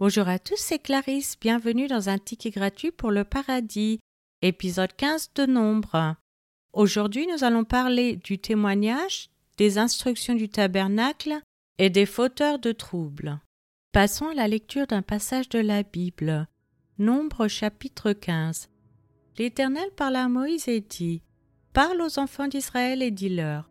Bonjour à tous, c'est Clarisse. Bienvenue dans un ticket gratuit pour le paradis, épisode 15 de Nombre. Aujourd'hui, nous allons parler du témoignage, des instructions du tabernacle et des fauteurs de troubles. Passons à la lecture d'un passage de la Bible. Nombre chapitre 15. L'Éternel parla à Moïse et dit Parle aux enfants d'Israël et dis-leur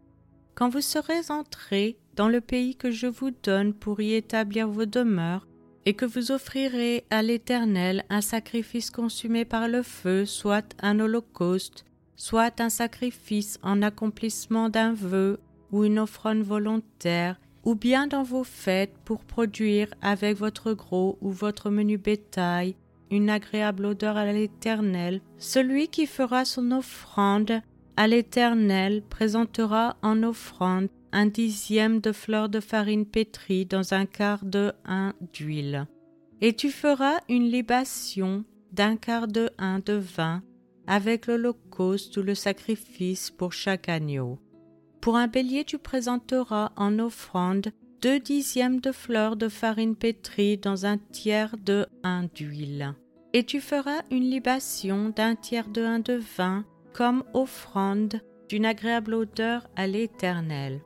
Quand vous serez entrés dans le pays que je vous donne pour y établir vos demeures, et que vous offrirez à l'Éternel un sacrifice consumé par le feu, soit un holocauste, soit un sacrifice en accomplissement d'un vœu ou une offrande volontaire, ou bien dans vos fêtes pour produire avec votre gros ou votre menu bétail une agréable odeur à l'Éternel, celui qui fera son offrande à l'Éternel présentera en offrande un dixième de fleur de farine pétrie dans un quart de un d'huile. Et tu feras une libation d'un quart de un de vin avec l'holocauste ou le sacrifice pour chaque agneau. Pour un bélier tu présenteras en offrande deux dixièmes de fleur de farine pétrie dans un tiers de un d'huile. Et tu feras une libation d'un tiers de un de vin comme offrande d'une agréable odeur à l'Éternel.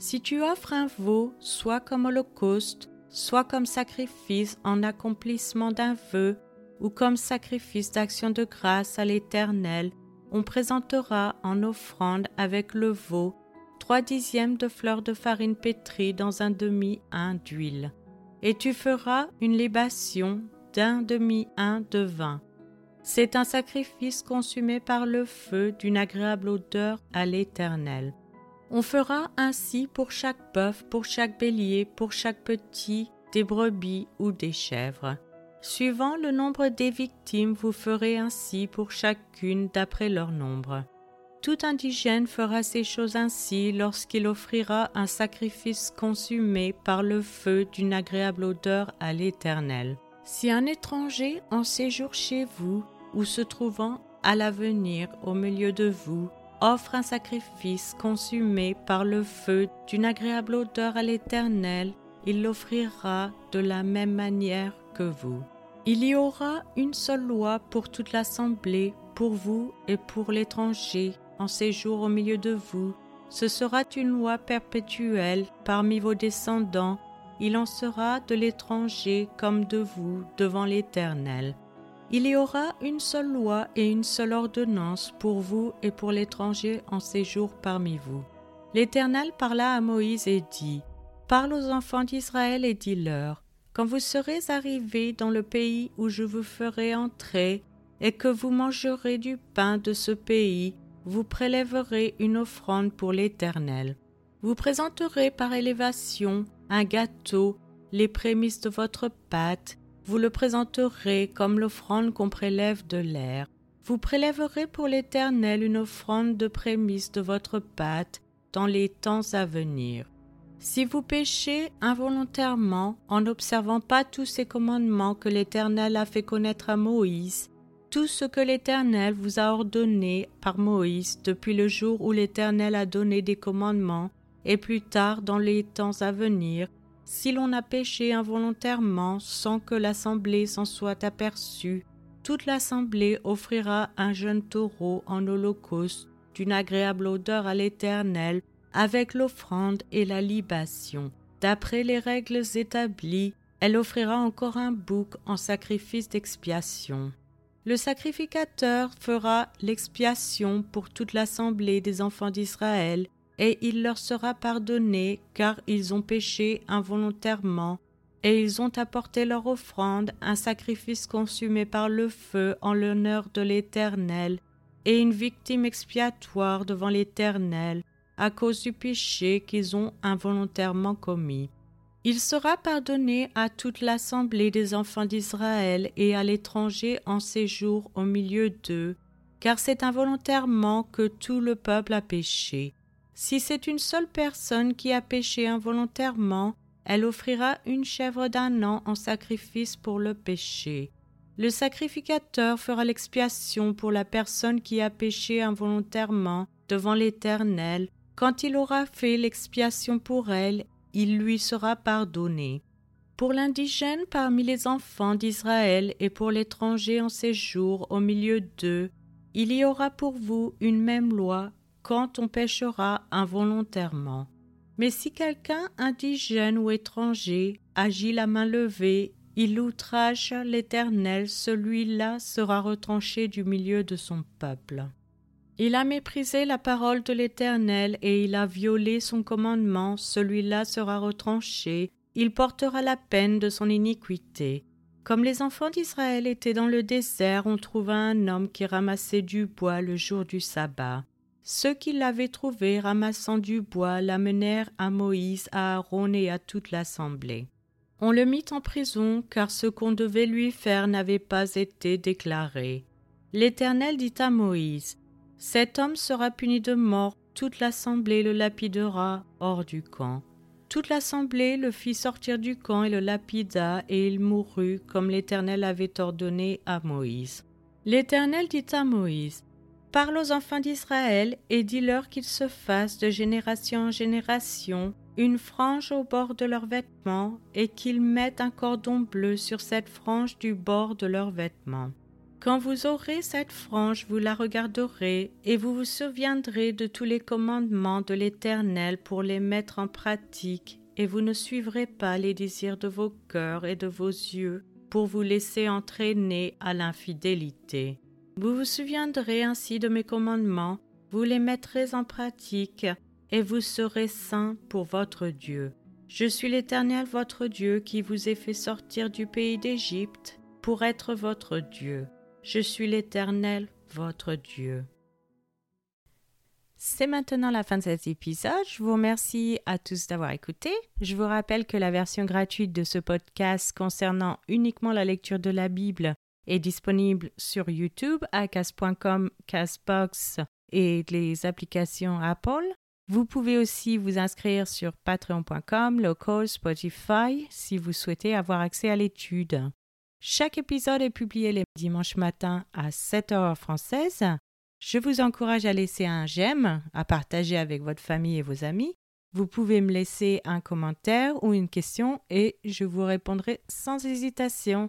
Si tu offres un veau, soit comme holocauste, soit comme sacrifice en accomplissement d'un vœu, ou comme sacrifice d'action de grâce à l'Éternel, on présentera en offrande avec le veau trois dixièmes de fleurs de farine pétrie dans un demi-un d'huile. Et tu feras une libation d'un demi-un de vin. C'est un sacrifice consumé par le feu d'une agréable odeur à l'Éternel. On fera ainsi pour chaque bœuf, pour chaque bélier, pour chaque petit, des brebis ou des chèvres. Suivant le nombre des victimes, vous ferez ainsi pour chacune d'après leur nombre. Tout indigène fera ces choses ainsi lorsqu'il offrira un sacrifice consumé par le feu d'une agréable odeur à l'Éternel. Si un étranger en séjour chez vous ou se trouvant à l'avenir au milieu de vous offre un sacrifice consumé par le feu d'une agréable odeur à l'Éternel, il l'offrira de la même manière que vous. Il y aura une seule loi pour toute l'assemblée, pour vous et pour l'étranger en séjour au milieu de vous. Ce sera une loi perpétuelle parmi vos descendants. Il en sera de l'étranger comme de vous devant l'Éternel. Il y aura une seule loi et une seule ordonnance pour vous et pour l'étranger en séjour parmi vous. L'Éternel parla à Moïse et dit, Parle aux enfants d'Israël et dis-leur, Quand vous serez arrivés dans le pays où je vous ferai entrer, et que vous mangerez du pain de ce pays, vous prélèverez une offrande pour l'Éternel. Vous présenterez par élévation un gâteau, les prémices de votre pâte, vous le présenterez comme l'offrande qu'on prélève de l'air. Vous prélèverez pour l'Éternel une offrande de prémisse de votre pâte dans les temps à venir. Si vous péchez involontairement en n'observant pas tous ces commandements que l'Éternel a fait connaître à Moïse, tout ce que l'Éternel vous a ordonné par Moïse depuis le jour où l'Éternel a donné des commandements, et plus tard dans les temps à venir, si l'on a péché involontairement sans que l'assemblée s'en soit aperçue, toute l'assemblée offrira un jeune taureau en holocauste d'une agréable odeur à l'Éternel avec l'offrande et la libation. D'après les règles établies, elle offrira encore un bouc en sacrifice d'expiation. Le sacrificateur fera l'expiation pour toute l'assemblée des enfants d'Israël et il leur sera pardonné, car ils ont péché involontairement, et ils ont apporté leur offrande, un sacrifice consumé par le feu en l'honneur de l'Éternel, et une victime expiatoire devant l'Éternel, à cause du péché qu'ils ont involontairement commis. Il sera pardonné à toute l'assemblée des enfants d'Israël et à l'étranger en séjour au milieu d'eux, car c'est involontairement que tout le peuple a péché. Si c'est une seule personne qui a péché involontairement, elle offrira une chèvre d'un an en sacrifice pour le péché. Le sacrificateur fera l'expiation pour la personne qui a péché involontairement devant l'Éternel. Quand il aura fait l'expiation pour elle, il lui sera pardonné. Pour l'indigène parmi les enfants d'Israël et pour l'étranger en séjour au milieu d'eux, il y aura pour vous une même loi quand on péchera involontairement. Mais si quelqu'un indigène ou étranger agit la main levée, il outrage l'Éternel, celui-là sera retranché du milieu de son peuple. Il a méprisé la parole de l'Éternel et il a violé son commandement, celui-là sera retranché, il portera la peine de son iniquité. Comme les enfants d'Israël étaient dans le désert, on trouva un homme qui ramassait du bois le jour du sabbat. Ceux qui l'avaient trouvé ramassant du bois l'amenèrent à Moïse, à Aaron et à toute l'assemblée. On le mit en prison, car ce qu'on devait lui faire n'avait pas été déclaré. L'Éternel dit à Moïse Cet homme sera puni de mort, toute l'assemblée le lapidera hors du camp. Toute l'assemblée le fit sortir du camp et le lapida, et il mourut comme l'Éternel avait ordonné à Moïse. L'Éternel dit à Moïse Parle aux enfants d'Israël et dis-leur qu'ils se fassent de génération en génération une frange au bord de leurs vêtements et qu'ils mettent un cordon bleu sur cette frange du bord de leurs vêtements. Quand vous aurez cette frange, vous la regarderez et vous vous souviendrez de tous les commandements de l'Éternel pour les mettre en pratique, et vous ne suivrez pas les désirs de vos cœurs et de vos yeux pour vous laisser entraîner à l'infidélité. Vous vous souviendrez ainsi de mes commandements, vous les mettrez en pratique, et vous serez saints pour votre Dieu. Je suis l'Éternel votre Dieu qui vous ai fait sortir du pays d'Égypte pour être votre Dieu. Je suis l'Éternel, votre Dieu. C'est maintenant la fin de cet épisode. Je vous remercie à tous d'avoir écouté. Je vous rappelle que la version gratuite de ce podcast concernant uniquement la lecture de la Bible est disponible sur YouTube à cas.com, Casbox et les applications Apple. Vous pouvez aussi vous inscrire sur patreon.com, local, Spotify si vous souhaitez avoir accès à l'étude. Chaque épisode est publié les dimanches matins à 7 heures française. Je vous encourage à laisser un j'aime, à partager avec votre famille et vos amis. Vous pouvez me laisser un commentaire ou une question et je vous répondrai sans hésitation.